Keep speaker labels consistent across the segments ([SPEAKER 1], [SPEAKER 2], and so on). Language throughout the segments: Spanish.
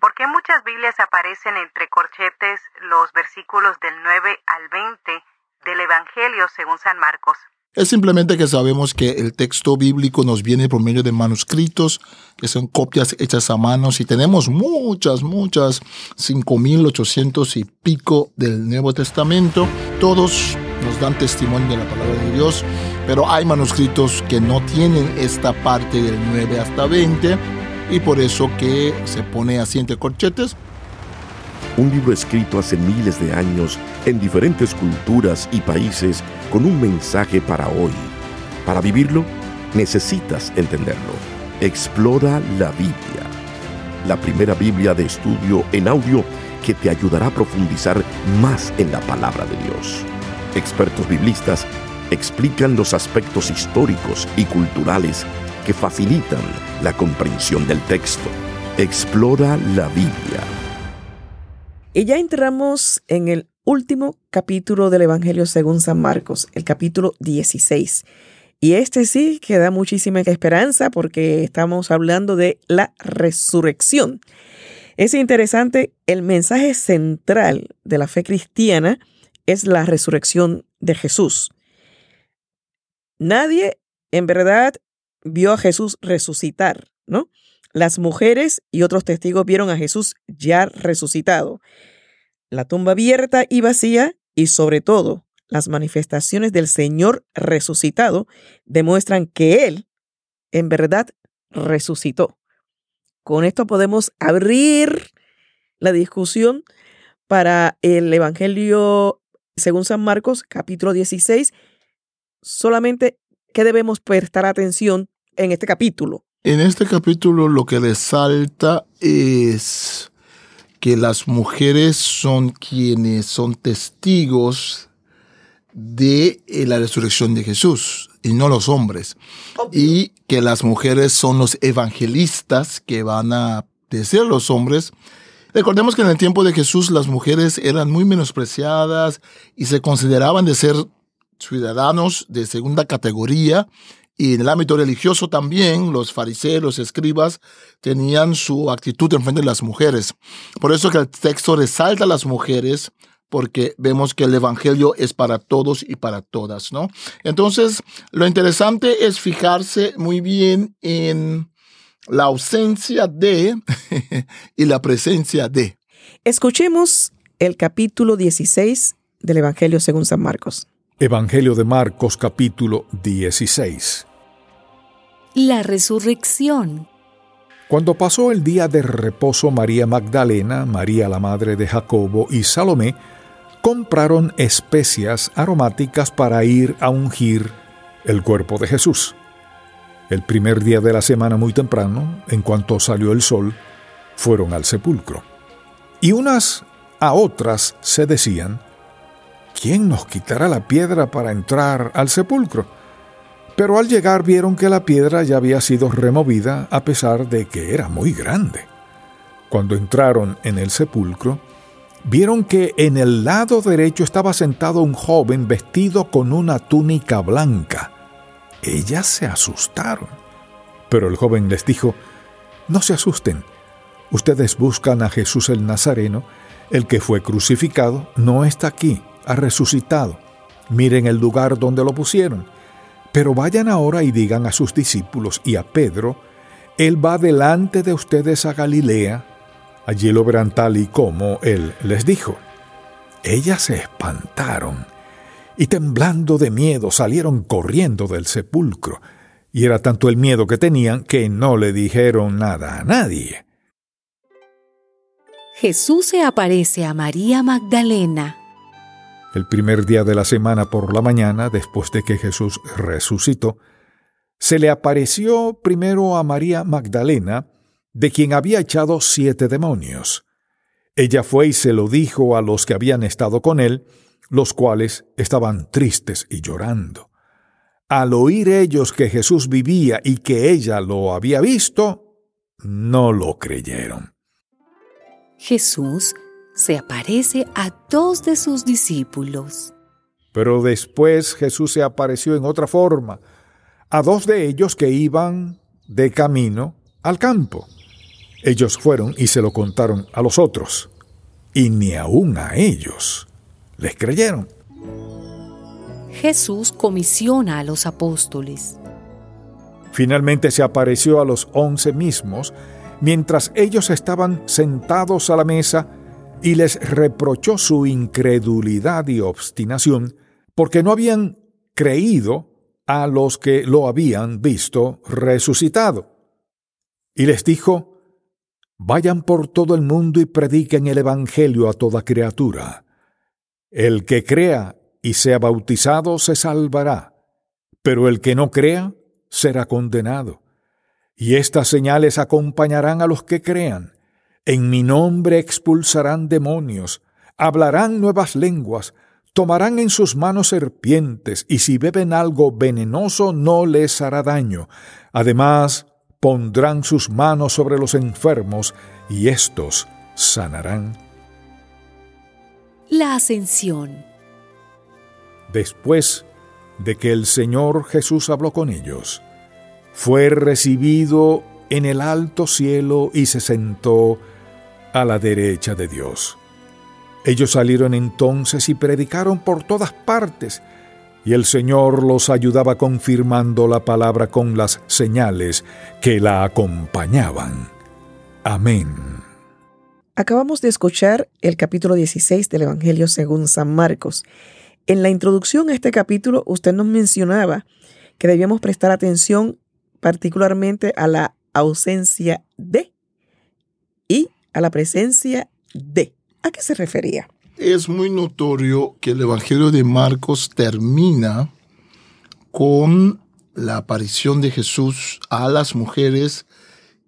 [SPEAKER 1] ¿Por qué muchas Biblias aparecen entre corchetes los versículos del 9 al 20 del Evangelio según San Marcos?
[SPEAKER 2] Es simplemente que sabemos que el texto bíblico nos viene por medio de manuscritos, que son copias hechas a manos, y tenemos muchas, muchas, 5.800 y pico del Nuevo Testamento. Todos nos dan testimonio de la palabra de Dios, pero hay manuscritos que no tienen esta parte del 9 hasta 20, y por eso que se pone así entre corchetes.
[SPEAKER 3] Un libro escrito hace miles de años en diferentes culturas y países con un mensaje para hoy. Para vivirlo, necesitas entenderlo. Explora la Biblia. La primera Biblia de estudio en audio que te ayudará a profundizar más en la palabra de Dios. Expertos biblistas explican los aspectos históricos y culturales que facilitan la comprensión del texto. Explora la Biblia.
[SPEAKER 4] Y ya entramos en el último capítulo del Evangelio según San Marcos, el capítulo 16. Y este sí que da muchísima esperanza porque estamos hablando de la resurrección. Es interesante, el mensaje central de la fe cristiana es la resurrección de Jesús. Nadie en verdad vio a Jesús resucitar, ¿no? Las mujeres y otros testigos vieron a Jesús ya resucitado la tumba abierta y vacía y sobre todo las manifestaciones del Señor resucitado demuestran que Él en verdad resucitó. Con esto podemos abrir la discusión para el Evangelio según San Marcos capítulo 16. Solamente que debemos prestar atención en este capítulo.
[SPEAKER 2] En este capítulo lo que resalta es que las mujeres son quienes son testigos de eh, la resurrección de Jesús y no los hombres. Y que las mujeres son los evangelistas que van a decir a los hombres. Recordemos que en el tiempo de Jesús las mujeres eran muy menospreciadas y se consideraban de ser ciudadanos de segunda categoría y en el ámbito religioso también, los fariseos, los escribas, tenían su actitud en frente de las mujeres. Por eso que el texto resalta a las mujeres, porque vemos que el Evangelio es para todos y para todas, ¿no? Entonces, lo interesante es fijarse muy bien en la ausencia de y la presencia de.
[SPEAKER 4] Escuchemos el capítulo 16 del Evangelio según San Marcos.
[SPEAKER 5] Evangelio de Marcos capítulo 16.
[SPEAKER 6] La resurrección.
[SPEAKER 5] Cuando pasó el día de reposo, María Magdalena, María la madre de Jacobo y Salomé compraron especias aromáticas para ir a ungir el cuerpo de Jesús. El primer día de la semana muy temprano, en cuanto salió el sol, fueron al sepulcro. Y unas a otras se decían, ¿quién nos quitará la piedra para entrar al sepulcro? Pero al llegar vieron que la piedra ya había sido removida a pesar de que era muy grande. Cuando entraron en el sepulcro, vieron que en el lado derecho estaba sentado un joven vestido con una túnica blanca. Ellas se asustaron. Pero el joven les dijo, No se asusten, ustedes buscan a Jesús el Nazareno, el que fue crucificado, no está aquí ha resucitado. Miren el lugar donde lo pusieron. Pero vayan ahora y digan a sus discípulos y a Pedro, Él va delante de ustedes a Galilea. Allí lo verán tal y como Él les dijo. Ellas se espantaron y temblando de miedo salieron corriendo del sepulcro. Y era tanto el miedo que tenían que no le dijeron nada a nadie.
[SPEAKER 6] Jesús se aparece a María Magdalena
[SPEAKER 5] el primer día de la semana por la mañana, después de que Jesús resucitó, se le apareció primero a María Magdalena, de quien había echado siete demonios. Ella fue y se lo dijo a los que habían estado con él, los cuales estaban tristes y llorando. Al oír ellos que Jesús vivía y que ella lo había visto, no lo creyeron.
[SPEAKER 6] Jesús se aparece a dos de sus discípulos.
[SPEAKER 5] Pero después Jesús se apareció en otra forma a dos de ellos que iban de camino al campo. Ellos fueron y se lo contaron a los otros, y ni aún a ellos les creyeron.
[SPEAKER 6] Jesús comisiona a los apóstoles.
[SPEAKER 5] Finalmente se apareció a los once mismos mientras ellos estaban sentados a la mesa y les reprochó su incredulidad y obstinación porque no habían creído a los que lo habían visto resucitado. Y les dijo, Vayan por todo el mundo y prediquen el Evangelio a toda criatura. El que crea y sea bautizado se salvará, pero el que no crea será condenado. Y estas señales acompañarán a los que crean. En mi nombre expulsarán demonios, hablarán nuevas lenguas, tomarán en sus manos serpientes, y si beben algo venenoso no les hará daño. Además, pondrán sus manos sobre los enfermos, y éstos sanarán.
[SPEAKER 6] La ascensión.
[SPEAKER 5] Después de que el Señor Jesús habló con ellos, fue recibido en el alto cielo y se sentó a la derecha de Dios. Ellos salieron entonces y predicaron por todas partes, y el Señor los ayudaba confirmando la palabra con las señales que la acompañaban. Amén.
[SPEAKER 4] Acabamos de escuchar el capítulo 16 del Evangelio según San Marcos. En la introducción a este capítulo usted nos mencionaba que debíamos prestar atención particularmente a la ausencia de y a la presencia de. ¿A qué se refería?
[SPEAKER 2] Es muy notorio que el Evangelio de Marcos termina con la aparición de Jesús a las mujeres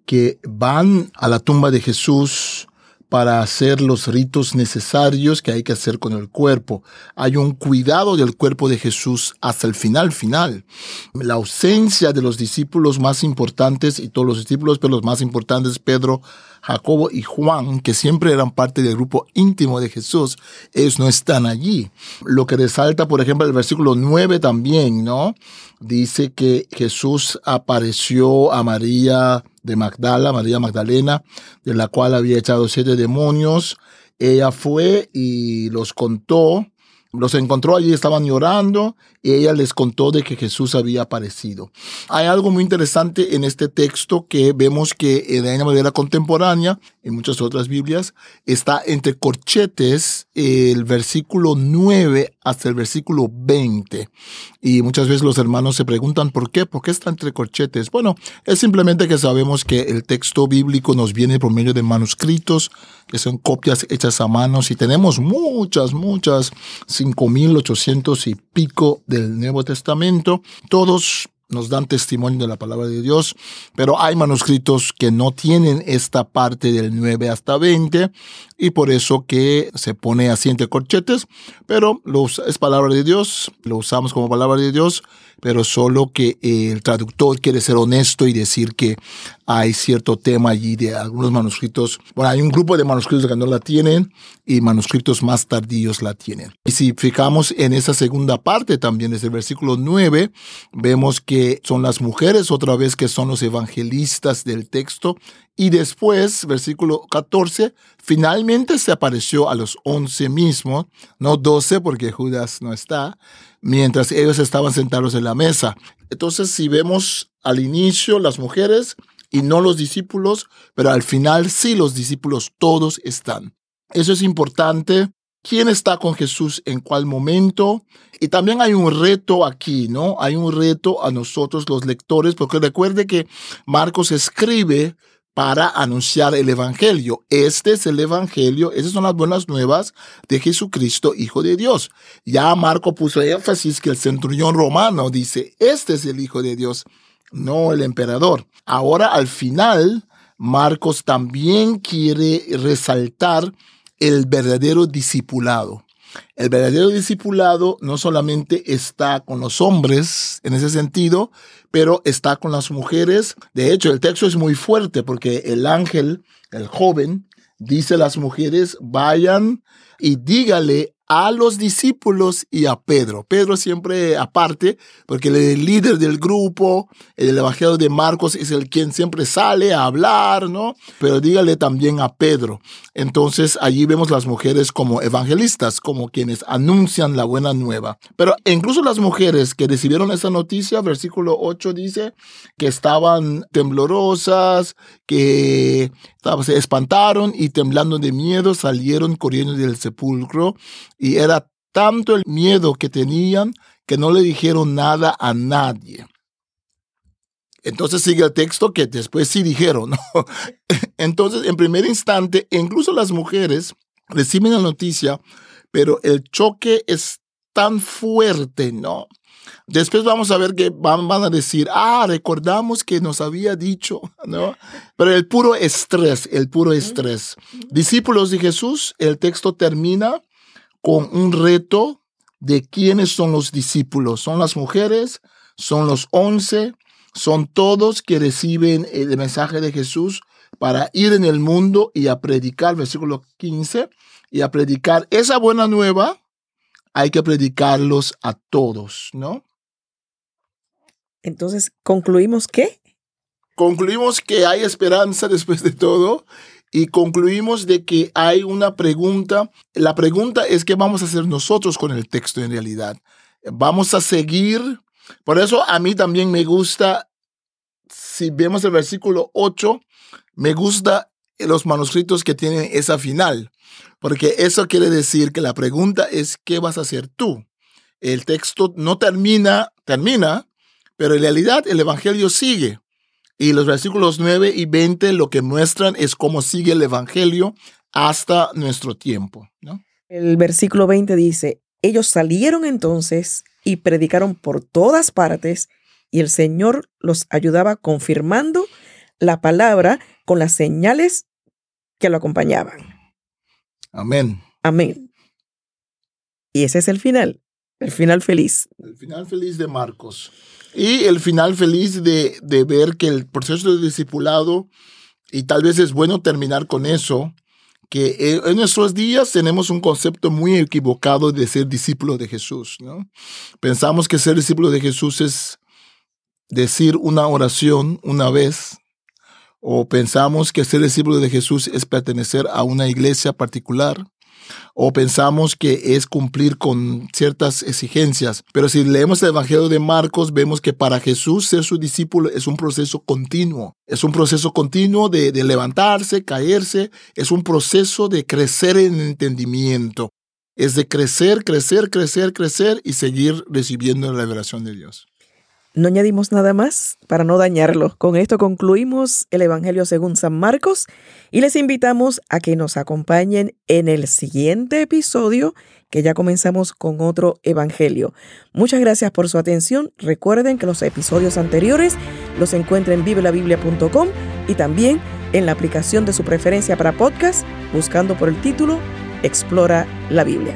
[SPEAKER 2] que van a la tumba de Jesús para hacer los ritos necesarios que hay que hacer con el cuerpo. Hay un cuidado del cuerpo de Jesús hasta el final final. La ausencia de los discípulos más importantes y todos los discípulos, pero los más importantes, Pedro, Jacobo y Juan, que siempre eran parte del grupo íntimo de Jesús, ellos no están allí. Lo que resalta, por ejemplo, el versículo 9 también, ¿no? Dice que Jesús apareció a María de Magdala, María Magdalena, de la cual había echado siete demonios. Ella fue y los contó los encontró allí, estaban llorando y ella les contó de que Jesús había aparecido. Hay algo muy interesante en este texto que vemos que en la manera contemporánea, en muchas otras Biblias, está entre corchetes el versículo 9 hasta el versículo 20. Y muchas veces los hermanos se preguntan por qué, por qué está entre corchetes. Bueno, es simplemente que sabemos que el texto bíblico nos viene por medio de manuscritos, que son copias hechas a manos y tenemos muchas, muchas, 5.800 y pico del Nuevo Testamento, todos nos dan testimonio de la palabra de Dios, pero hay manuscritos que no tienen esta parte del 9 hasta 20 y por eso que se pone así entre corchetes, pero es palabra de Dios, lo usamos como palabra de Dios, pero solo que el traductor quiere ser honesto y decir que hay cierto tema allí de algunos manuscritos. Bueno, hay un grupo de manuscritos que no la tienen y manuscritos más tardíos la tienen. Y si fijamos en esa segunda parte también, desde el versículo 9, vemos que son las mujeres otra vez que son los evangelistas del texto. Y después, versículo 14, finalmente se apareció a los once mismos, no doce porque Judas no está, mientras ellos estaban sentados en la mesa. Entonces, si vemos al inicio las mujeres y no los discípulos, pero al final sí los discípulos todos están. Eso es importante. ¿Quién está con Jesús en cuál momento? Y también hay un reto aquí, ¿no? Hay un reto a nosotros los lectores, porque recuerde que Marcos escribe para anunciar el Evangelio. Este es el Evangelio, esas son las buenas nuevas de Jesucristo, Hijo de Dios. Ya Marco puso énfasis que el centurión romano dice, este es el Hijo de Dios, no el emperador. Ahora al final, Marcos también quiere resaltar el verdadero discipulado. El verdadero discipulado no solamente está con los hombres en ese sentido, pero está con las mujeres. De hecho, el texto es muy fuerte porque el ángel, el joven, dice a las mujeres, vayan y dígale a los discípulos y a Pedro. Pedro siempre aparte, porque el líder del grupo, el Evangelio de Marcos es el quien siempre sale a hablar, ¿no? Pero dígale también a Pedro. Entonces allí vemos las mujeres como evangelistas, como quienes anuncian la buena nueva. Pero incluso las mujeres que recibieron esa noticia, versículo 8 dice que estaban temblorosas, que se espantaron y temblando de miedo salieron corriendo del sepulcro y era tanto el miedo que tenían que no le dijeron nada a nadie. Entonces sigue el texto que después sí dijeron. Entonces, en primer instante, incluso las mujeres reciben la noticia, pero el choque es tan fuerte, ¿no? Después vamos a ver que van, van, a decir, ah, recordamos que nos había dicho, ¿no? Pero el puro estrés, el puro estrés. Discípulos de Jesús, el texto termina con un reto de quiénes son los discípulos. Son las mujeres, son los once, son todos que reciben el mensaje de Jesús para ir en el mundo y a predicar, versículo 15, y a predicar esa buena nueva, hay que predicarlos a todos, ¿no?
[SPEAKER 4] Entonces, ¿concluimos qué?
[SPEAKER 2] Concluimos que hay esperanza después de todo y concluimos de que hay una pregunta. La pregunta es qué vamos a hacer nosotros con el texto en realidad. Vamos a seguir. Por eso a mí también me gusta, si vemos el versículo 8, me gusta los manuscritos que tienen esa final, porque eso quiere decir que la pregunta es ¿qué vas a hacer tú? El texto no termina, termina, pero en realidad el Evangelio sigue. Y los versículos 9 y 20 lo que muestran es cómo sigue el Evangelio hasta nuestro tiempo. ¿no?
[SPEAKER 4] El versículo 20 dice, ellos salieron entonces y predicaron por todas partes y el Señor los ayudaba confirmando la palabra con las señales que lo acompañaban.
[SPEAKER 2] Amén.
[SPEAKER 4] Amén. Y ese es el final, el final feliz.
[SPEAKER 2] El final feliz de Marcos. Y el final feliz de, de ver que el proceso de discipulado, y tal vez es bueno terminar con eso, que en nuestros días tenemos un concepto muy equivocado de ser discípulo de Jesús. ¿no? Pensamos que ser discípulo de Jesús es decir una oración una vez, o pensamos que ser discípulo de Jesús es pertenecer a una iglesia particular, o pensamos que es cumplir con ciertas exigencias. Pero si leemos el Evangelio de Marcos, vemos que para Jesús ser su discípulo es un proceso continuo. Es un proceso continuo de, levantarse, caerse, es un proceso de crecer en entendimiento. Es de crecer, crecer, crecer, crecer y seguir recibiendo la revelación de Dios.
[SPEAKER 4] No añadimos nada más para no dañarlo. Con esto concluimos el Evangelio según San Marcos y les invitamos a que nos acompañen en el siguiente episodio que ya comenzamos con otro Evangelio. Muchas gracias por su atención. Recuerden que los episodios anteriores los encuentran en bibelabiblia.com y también en la aplicación de su preferencia para podcast buscando por el título Explora la Biblia